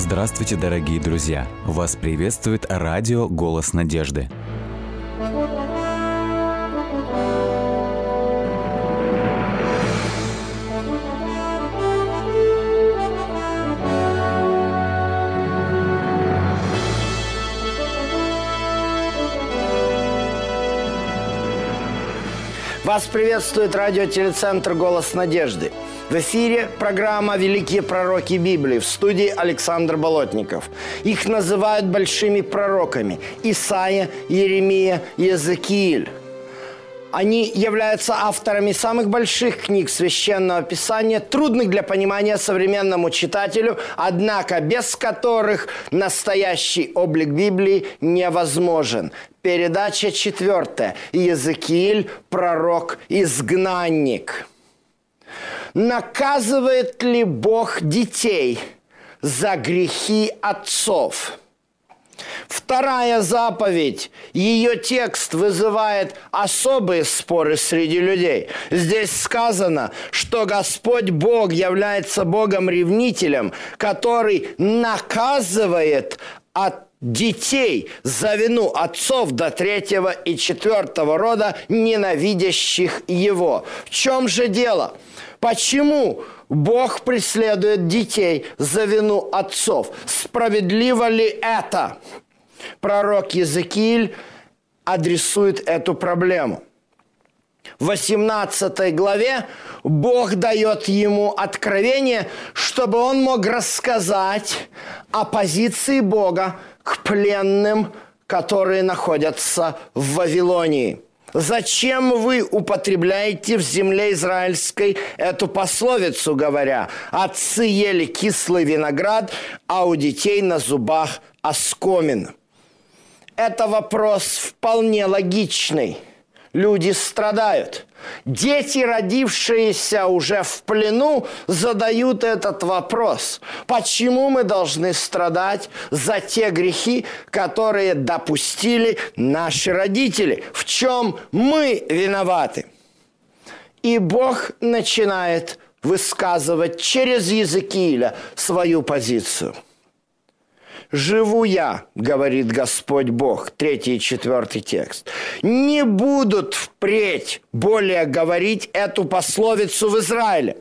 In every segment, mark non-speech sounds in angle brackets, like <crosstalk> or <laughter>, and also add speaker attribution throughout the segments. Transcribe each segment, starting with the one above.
Speaker 1: Здравствуйте, дорогие друзья! Вас приветствует радио «Голос надежды».
Speaker 2: Вас приветствует радиотелецентр «Голос надежды». В эфире программа «Великие пророки Библии» в студии Александр Болотников. Их называют большими пророками – Исаия, Еремия, Езекииль. Они являются авторами самых больших книг Священного Писания, трудных для понимания современному читателю, однако без которых настоящий облик Библии невозможен. Передача четвертая. Иезекииль, пророк-изгнанник. Наказывает ли Бог детей за грехи отцов? Вторая заповедь, ее текст вызывает особые споры среди людей. Здесь сказано, что Господь Бог является Богом-ревнителем, который наказывает от детей за вину отцов до третьего и четвертого рода, ненавидящих его. В чем же дело? Почему Бог преследует детей за вину отцов? Справедливо ли это? Пророк Езекииль адресует эту проблему. В 18 главе Бог дает ему откровение, чтобы он мог рассказать о позиции Бога к пленным, которые находятся в Вавилонии – Зачем вы употребляете в земле израильской эту пословицу, говоря, отцы ели кислый виноград, а у детей на зубах оскомин? Это вопрос вполне логичный – люди страдают. Дети, родившиеся уже в плену, задают этот вопрос. Почему мы должны страдать за те грехи, которые допустили наши родители? В чем мы виноваты? И Бог начинает высказывать через Языкииля свою позицию – живу я, говорит Господь Бог, третий и четвертый текст. Не будут впредь более говорить эту пословицу в Израиле,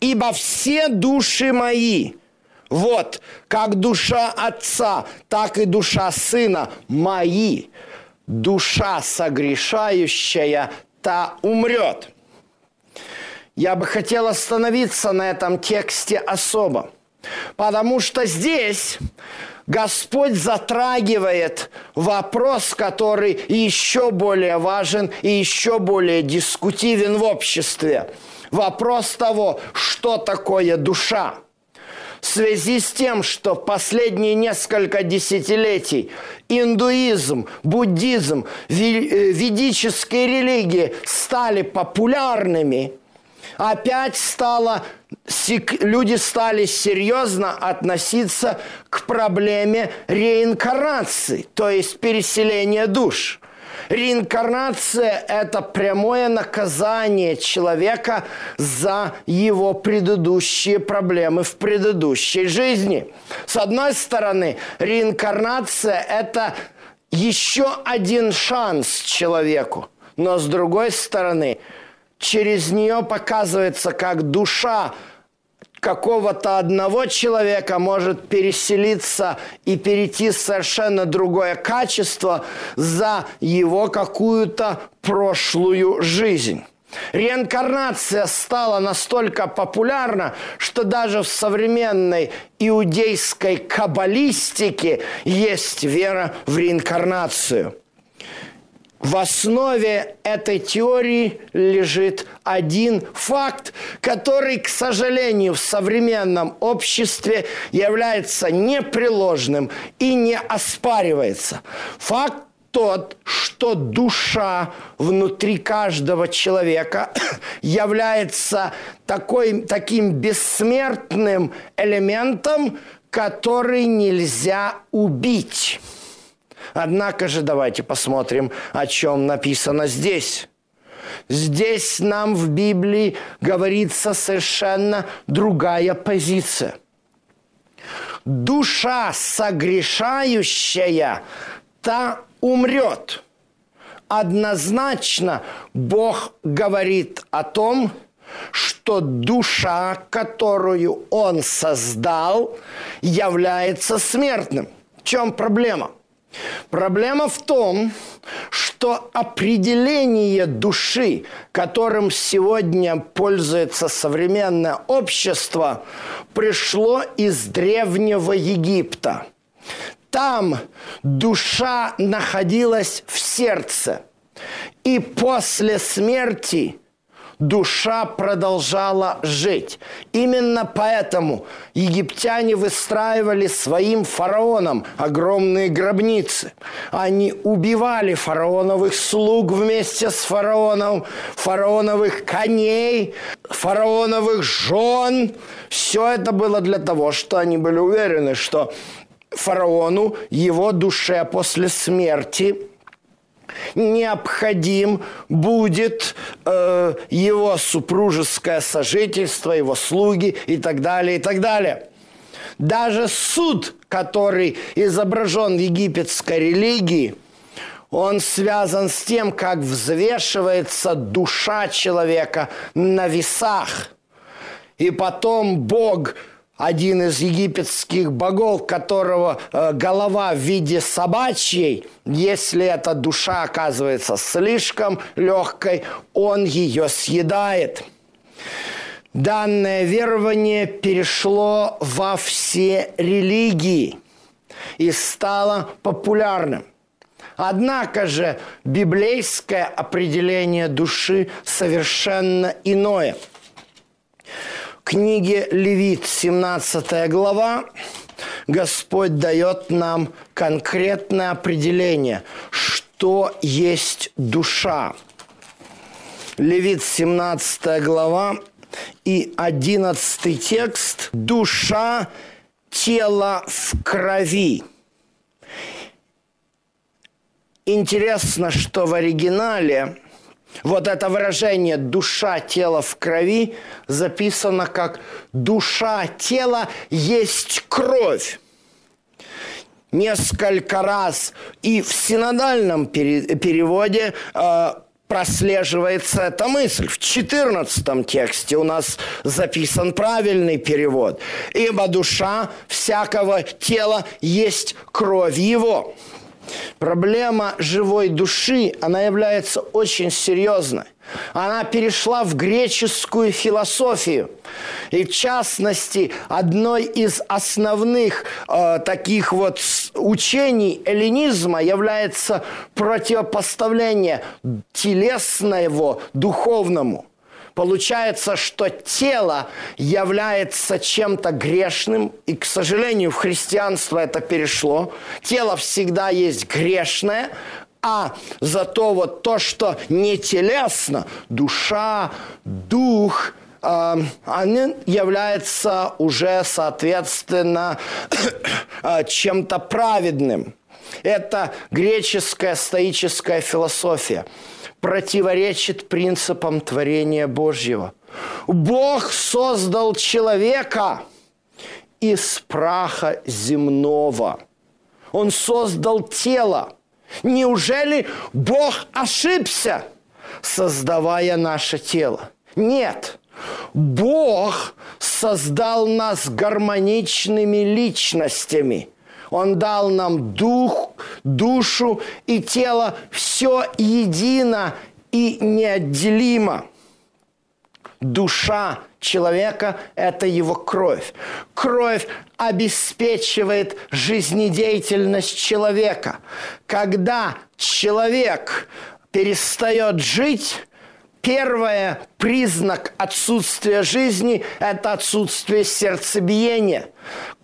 Speaker 2: ибо все души мои, вот, как душа отца, так и душа сына мои, душа согрешающая, та умрет. Я бы хотел остановиться на этом тексте особо, потому что здесь Господь затрагивает вопрос, который еще более важен и еще более дискутивен в обществе. Вопрос того, что такое душа. В связи с тем, что последние несколько десятилетий индуизм, буддизм, э, ведические религии стали популярными – опять стало, люди стали серьезно относиться к проблеме реинкарнации, то есть переселения душ. Реинкарнация – это прямое наказание человека за его предыдущие проблемы в предыдущей жизни. С одной стороны, реинкарнация – это еще один шанс человеку. Но с другой стороны, через нее показывается, как душа какого-то одного человека может переселиться и перейти в совершенно другое качество за его какую-то прошлую жизнь. Реинкарнация стала настолько популярна, что даже в современной иудейской каббалистике есть вера в реинкарнацию – в основе этой теории лежит один факт, который, к сожалению, в современном обществе является непреложным и не оспаривается. Факт тот, что душа внутри каждого человека <coughs> является такой, таким бессмертным элементом, который нельзя убить. Однако же давайте посмотрим, о чем написано здесь. Здесь нам в Библии говорится совершенно другая позиция. душа согрешающая, та умрет. Однозначно Бог говорит о том, что душа, которую Он создал, является смертным. В чем проблема? Проблема в том, что определение души, которым сегодня пользуется современное общество, пришло из Древнего Египта. Там душа находилась в сердце. И после смерти – душа продолжала жить. Именно поэтому египтяне выстраивали своим фараонам огромные гробницы. Они убивали фараоновых слуг вместе с фараоном, фараоновых коней, фараоновых жен. Все это было для того, что они были уверены, что фараону, его душе после смерти – необходим будет э, его супружеское сожительство, его слуги и так далее, и так далее. Даже суд, который изображен в египетской религии, он связан с тем, как взвешивается душа человека на весах. И потом Бог один из египетских богов, которого э, голова в виде собачьей, если эта душа оказывается слишком легкой, он ее съедает. Данное верование перешло во все религии и стало популярным. Однако же библейское определение души совершенно иное – книге Левит, 17 глава, Господь дает нам конкретное определение, что есть душа. Левит, 17 глава и 11 текст. Душа – тело в крови. Интересно, что в оригинале вот это выражение «душа, тело в крови» записано как «душа, тело есть кровь». Несколько раз и в синодальном переводе э, прослеживается эта мысль. В 14 тексте у нас записан правильный перевод. «Ибо душа всякого тела есть кровь его». Проблема живой души, она является очень серьезной. Она перешла в греческую философию. И в частности, одной из основных э, таких вот учений эллинизма является противопоставление телесного духовному – Получается, что тело является чем-то грешным, и, к сожалению, в христианство это перешло. Тело всегда есть грешное, а зато вот то, что не телесно, душа, дух, э, они являются уже, соответственно, э, чем-то праведным. Это греческая стоическая философия противоречит принципам творения Божьего. Бог создал человека из праха земного. Он создал тело. Неужели Бог ошибся, создавая наше тело? Нет. Бог создал нас гармоничными личностями – он дал нам дух, душу и тело, все едино и неотделимо. Душа человека – это его кровь. Кровь обеспечивает жизнедеятельность человека. Когда человек перестает жить, Первый признак отсутствия жизни – это отсутствие сердцебиения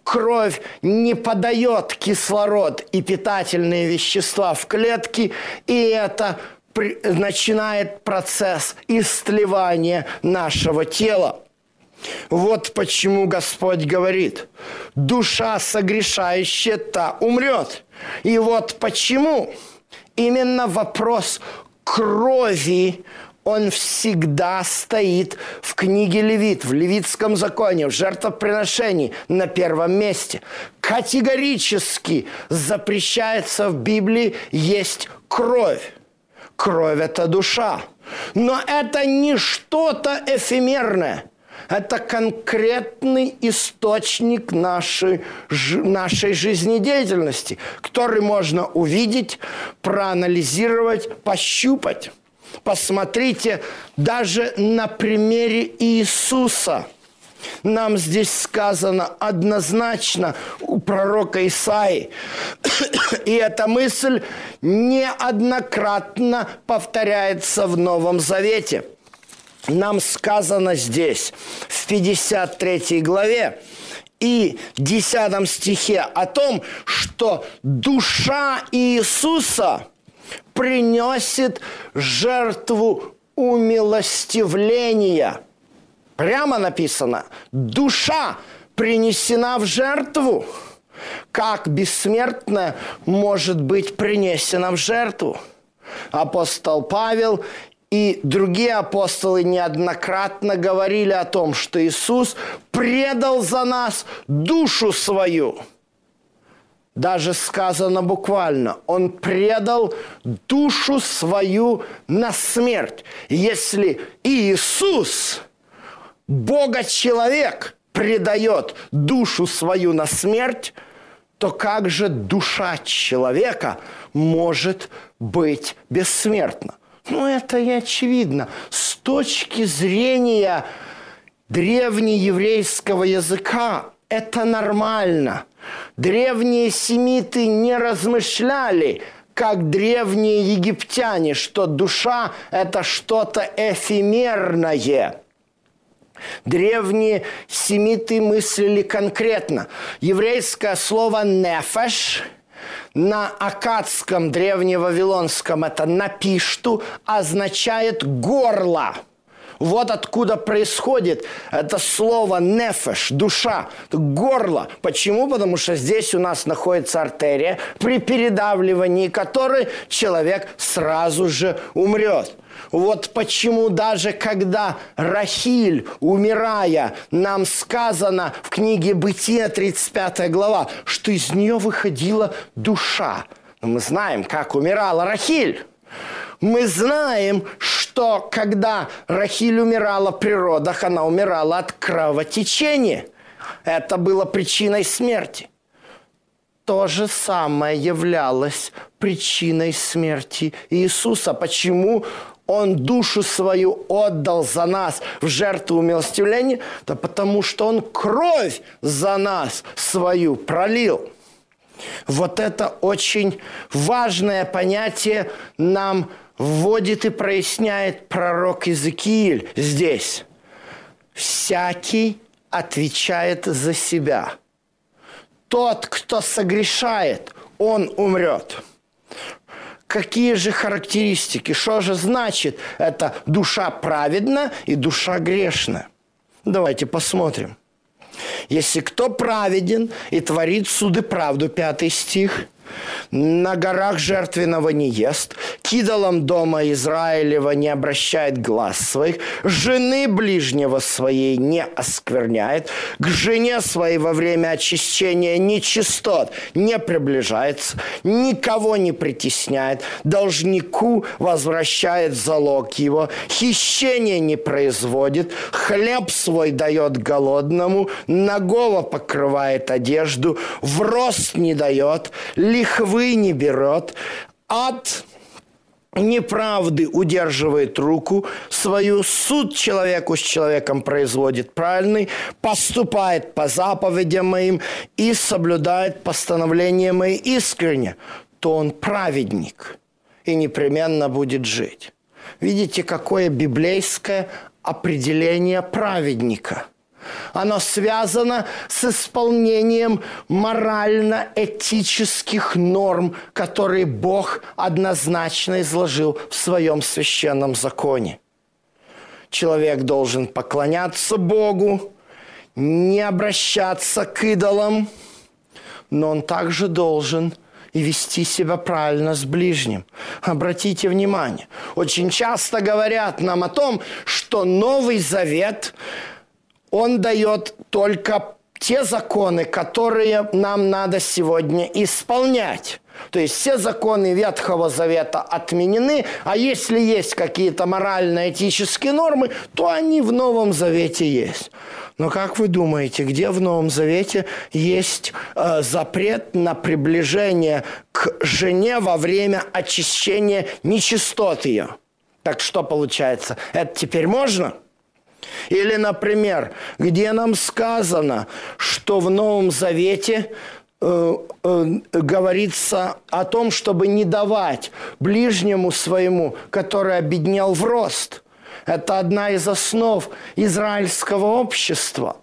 Speaker 2: кровь не подает кислород и питательные вещества в клетки, и это начинает процесс истлевания нашего тела. Вот почему Господь говорит, душа согрешающая, та умрет. И вот почему именно вопрос крови, он всегда стоит в книге Левит, в левитском законе, в жертвоприношении на первом месте. Категорически запрещается в Библии есть кровь. Кровь – это душа. Но это не что-то эфемерное. Это конкретный источник нашей, нашей жизнедеятельности, который можно увидеть, проанализировать, пощупать. Посмотрите даже на примере Иисуса. Нам здесь сказано однозначно у пророка Исаи. <coughs> И эта мысль неоднократно повторяется в Новом Завете. Нам сказано здесь, в 53 главе, и 10 стихе о том, что душа Иисуса – приносит жертву умилостивления. Прямо написано, душа принесена в жертву. Как бессмертная может быть принесена в жертву? Апостол Павел и другие апостолы неоднократно говорили о том, что Иисус предал за нас душу свою – даже сказано буквально, он предал душу свою на смерть. Если Иисус, Бога-человек, предает душу свою на смерть, то как же душа человека может быть бессмертна? Ну, это и очевидно. С точки зрения древнееврейского языка это нормально – Древние семиты не размышляли, как древние египтяне, что душа – это что-то эфемерное. Древние семиты мыслили конкретно. Еврейское слово «нефеш» на акадском древневавилонском это «напишту» означает «горло». Вот откуда происходит это слово нефеш, душа, горло. Почему? Потому что здесь у нас находится артерия, при передавливании которой человек сразу же умрет. Вот почему даже когда Рахиль, умирая, нам сказано в книге «Бытие», 35 глава, что из нее выходила душа. Мы знаем, как умирала Рахиль. Мы знаем, когда Рахиль умирала при родах, она умирала от кровотечения. Это было причиной смерти. То же самое являлось причиной смерти Иисуса. Почему он душу свою отдал за нас в жертву милостивления? Да потому что он кровь за нас свою пролил. Вот это очень важное понятие нам вводит и проясняет пророк Иезекииль здесь. Всякий отвечает за себя. Тот, кто согрешает, он умрет. Какие же характеристики? Что же значит это душа праведна и душа грешна? Давайте посмотрим. Если кто праведен и творит суды правду, пятый стих, на горах жертвенного не ест, кидалом дома Израилева не обращает глаз своих, жены ближнего своей не оскверняет, к жене своей во время очищения нечистот не приближается, никого не притесняет, должнику возвращает залог его, хищение не производит, хлеб свой дает голодному, нагого покрывает одежду, в рост не дает, лихвы не берет, от неправды удерживает руку свою, суд человеку с человеком производит правильный, поступает по заповедям моим и соблюдает постановления мои искренне, то он праведник и непременно будет жить. Видите, какое библейское определение праведника – оно связано с исполнением морально-этических норм, которые Бог однозначно изложил в своем священном законе. Человек должен поклоняться Богу, не обращаться к идолам, но он также должен и вести себя правильно с ближним. Обратите внимание, очень часто говорят нам о том, что Новый Завет, он дает только те законы, которые нам надо сегодня исполнять. То есть все законы Ветхого Завета отменены, а если есть какие-то морально-этические нормы, то они в Новом Завете есть. Но как вы думаете, где в Новом Завете есть э, запрет на приближение к жене во время очищения нечистот ее? Так что получается? Это теперь можно? Или, например, где нам сказано, что в Новом Завете э, э, говорится о том, чтобы не давать ближнему своему, который обеднел в рост. Это одна из основ израильского общества.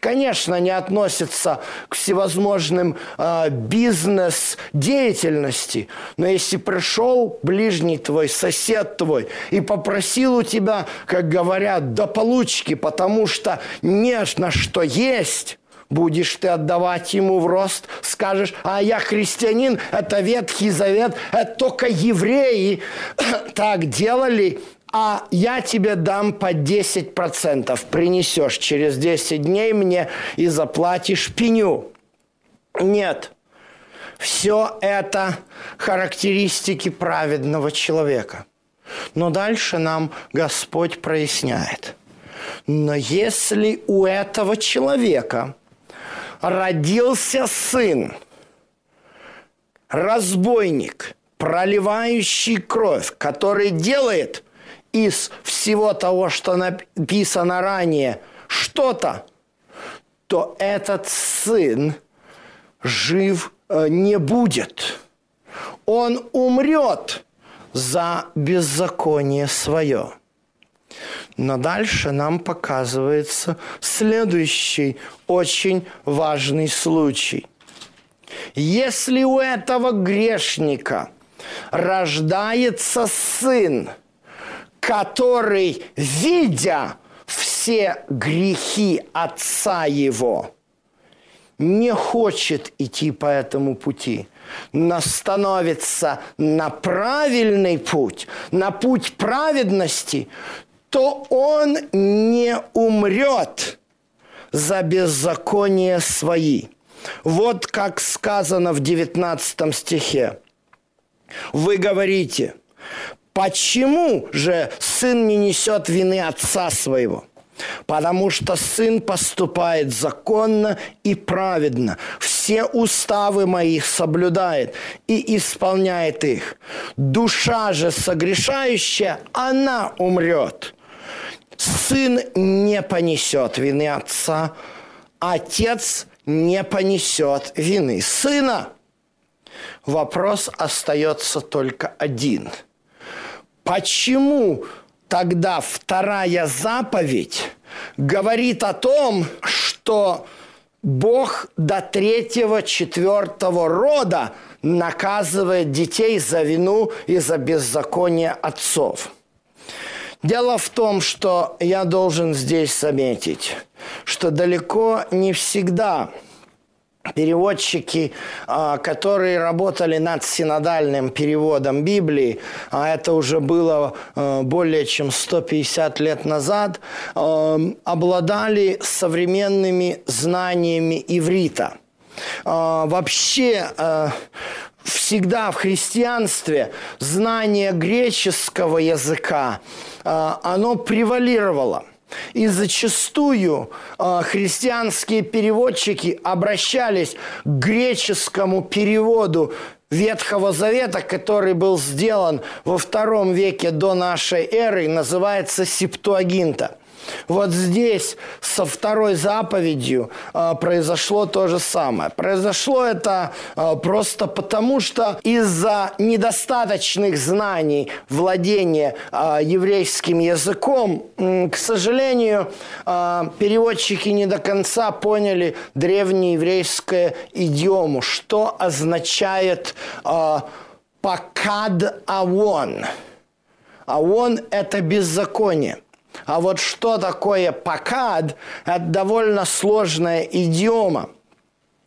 Speaker 2: Конечно, не относится к всевозможным э, бизнес-деятельности, но если пришел ближний твой, сосед твой и попросил у тебя, как говорят, до получки, потому что не на что есть, будешь ты отдавать ему в рост, скажешь, а я христианин, это Ветхий Завет, это только евреи <clears throat> так делали, а я тебе дам по 10%. Принесешь через 10 дней мне и заплатишь пеню. Нет. Все это характеристики праведного человека. Но дальше нам Господь проясняет. Но если у этого человека родился сын, разбойник, проливающий кровь, который делает – из всего того, что написано ранее, что-то, то этот сын жив э, не будет. Он умрет за беззаконие свое. Но дальше нам показывается следующий очень важный случай. Если у этого грешника рождается сын – который, видя все грехи отца его, не хочет идти по этому пути, но становится на правильный путь, на путь праведности, то он не умрет за беззаконие свои. Вот как сказано в 19 стихе. Вы говорите, Почему же сын не несет вины отца своего? Потому что сын поступает законно и праведно, все уставы моих соблюдает и исполняет их. Душа же согрешающая, она умрет. Сын не понесет вины отца, отец не понесет вины сына. Вопрос остается только один – Почему тогда вторая заповедь говорит о том, что Бог до третьего, четвертого рода наказывает детей за вину и за беззаконие отцов. Дело в том, что я должен здесь заметить, что далеко не всегда переводчики, а, которые работали над синодальным переводом Библии, а это уже было а, более чем 150 лет назад, а, обладали современными знаниями иврита. Вообще, всегда в христианстве знание греческого языка, оно превалировало – и зачастую э, христианские переводчики обращались к греческому переводу Ветхого Завета, который был сделан во втором веке до нашей эры, называется Септуагинта – вот здесь со второй заповедью э, произошло то же самое. Произошло это э, просто потому, что из-за недостаточных знаний владения э, еврейским языком, э, к сожалению, э, переводчики не до конца поняли древнееврейское идиому, что означает э, «покад авон». Авон – это беззаконие. А вот что такое покад, это довольно сложная идиома.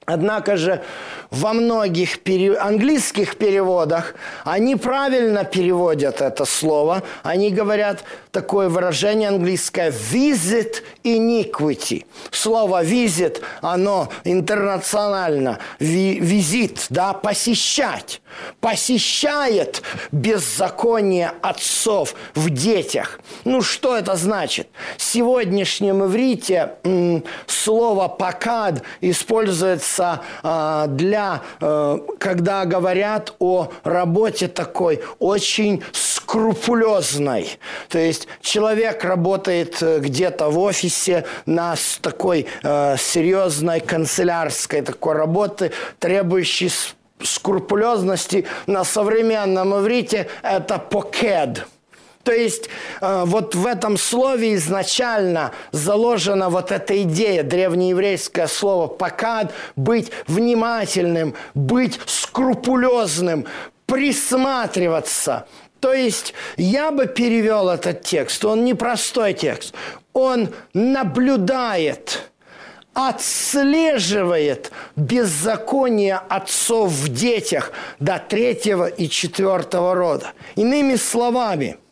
Speaker 2: Однако же во многих пере... английских переводах они правильно переводят это слово. Они говорят такое выражение английское visit iniquity. Слово visit, оно интернационально. Визит, да, посещать. Посещает беззаконие отцов в детях. Ну, что это значит? В сегодняшнем иврите слово «покад» используется а, для, э, когда говорят о работе такой очень скрупулезной. То есть человек работает э, где-то в офисе на такой э, серьезной канцелярской такой работы, требующей скрупулезности на современном иврите это покед – то есть э, вот в этом слове изначально заложена вот эта идея, древнееврейское слово «покад», быть внимательным, быть скрупулезным, присматриваться. То есть я бы перевел этот текст, он непростой текст, он наблюдает, отслеживает беззаконие отцов в детях до третьего и четвертого рода. Иными словами –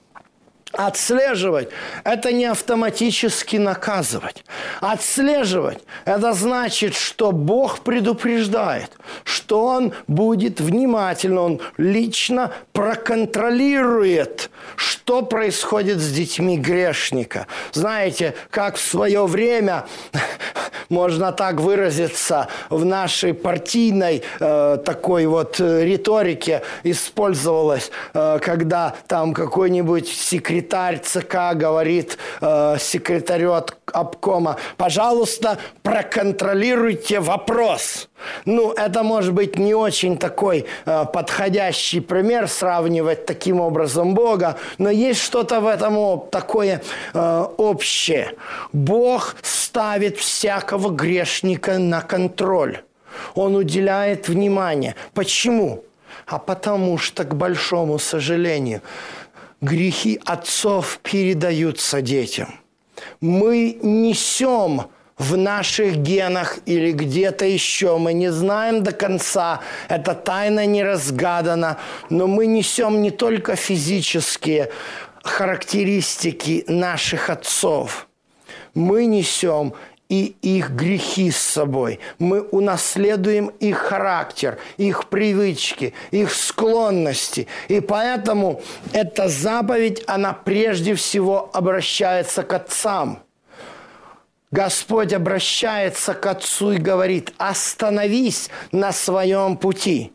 Speaker 2: Отслеживать – это не автоматически наказывать. Отслеживать – это значит, что Бог предупреждает, что Он будет внимательно, Он лично проконтролирует, что происходит с детьми грешника. Знаете, как в свое время <laughs> можно так выразиться, в нашей партийной э, такой вот э, риторике использовалось, э, когда там какой-нибудь секретарь ЦК говорит э, секретарю от обкома, пожалуйста, проконтролируйте вопрос. Ну, это может быть не очень такой э, подходящий пример сравнивать таким образом Бога, но есть что-то в этом такое э, общее. Бог ставит всякого грешника на контроль. Он уделяет внимание. Почему? А потому что, к большому сожалению, грехи отцов передаются детям. Мы несем в наших генах или где-то еще. Мы не знаем до конца, эта тайна не разгадана, но мы несем не только физические характеристики наших отцов, мы несем и их грехи с собой. Мы унаследуем их характер, их привычки, их склонности. И поэтому эта заповедь, она прежде всего обращается к отцам – Господь обращается к Отцу и говорит, остановись на своем пути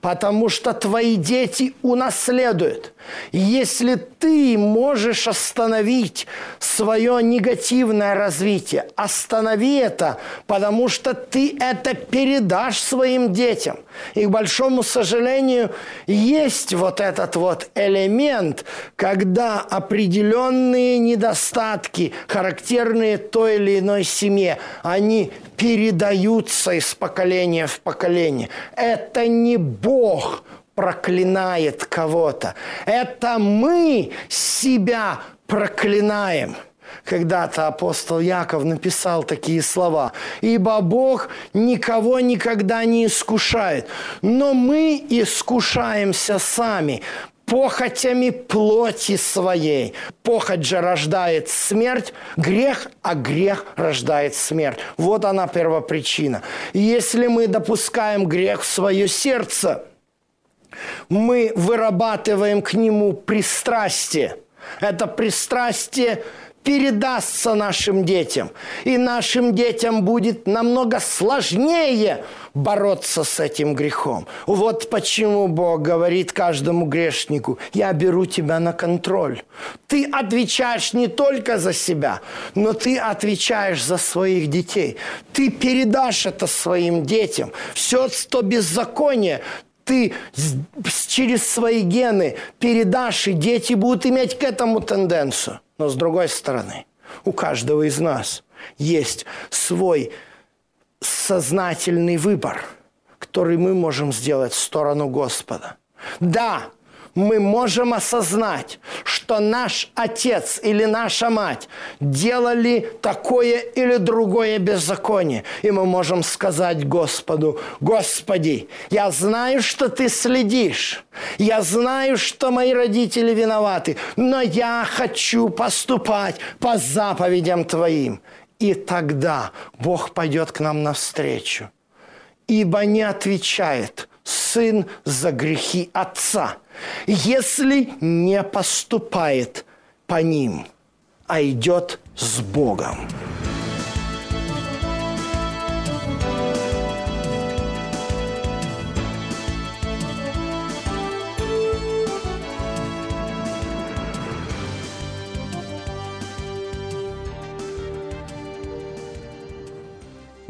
Speaker 2: потому что твои дети унаследуют. Если ты можешь остановить свое негативное развитие, останови это, потому что ты это передашь своим детям. И, к большому сожалению, есть вот этот вот элемент, когда определенные недостатки, характерные той или иной семье, они передаются из поколения в поколение. Это не Бог проклинает кого-то. Это мы себя проклинаем. Когда-то апостол Яков написал такие слова. «Ибо Бог никого никогда не искушает, но мы искушаемся сами, похотями плоти своей. Похоть же рождает смерть, грех, а грех рождает смерть. Вот она первопричина. Если мы допускаем грех в свое сердце, мы вырабатываем к нему пристрастие. Это пристрастие передастся нашим детям. И нашим детям будет намного сложнее бороться с этим грехом. Вот почему Бог говорит каждому грешнику, я беру тебя на контроль. Ты отвечаешь не только за себя, но ты отвечаешь за своих детей. Ты передашь это своим детям. Все то беззаконие ты через свои гены передашь, и дети будут иметь к этому тенденцию. Но с другой стороны, у каждого из нас есть свой сознательный выбор, который мы можем сделать в сторону Господа. Да, мы можем осознать, что наш отец или наша мать делали такое или другое беззаконие. И мы можем сказать Господу, Господи, я знаю, что Ты следишь. Я знаю, что мои родители виноваты, но я хочу поступать по заповедям Твоим. И тогда Бог пойдет к нам навстречу. Ибо не отвечает сын за грехи отца, если не поступает по ним, а идет с Богом.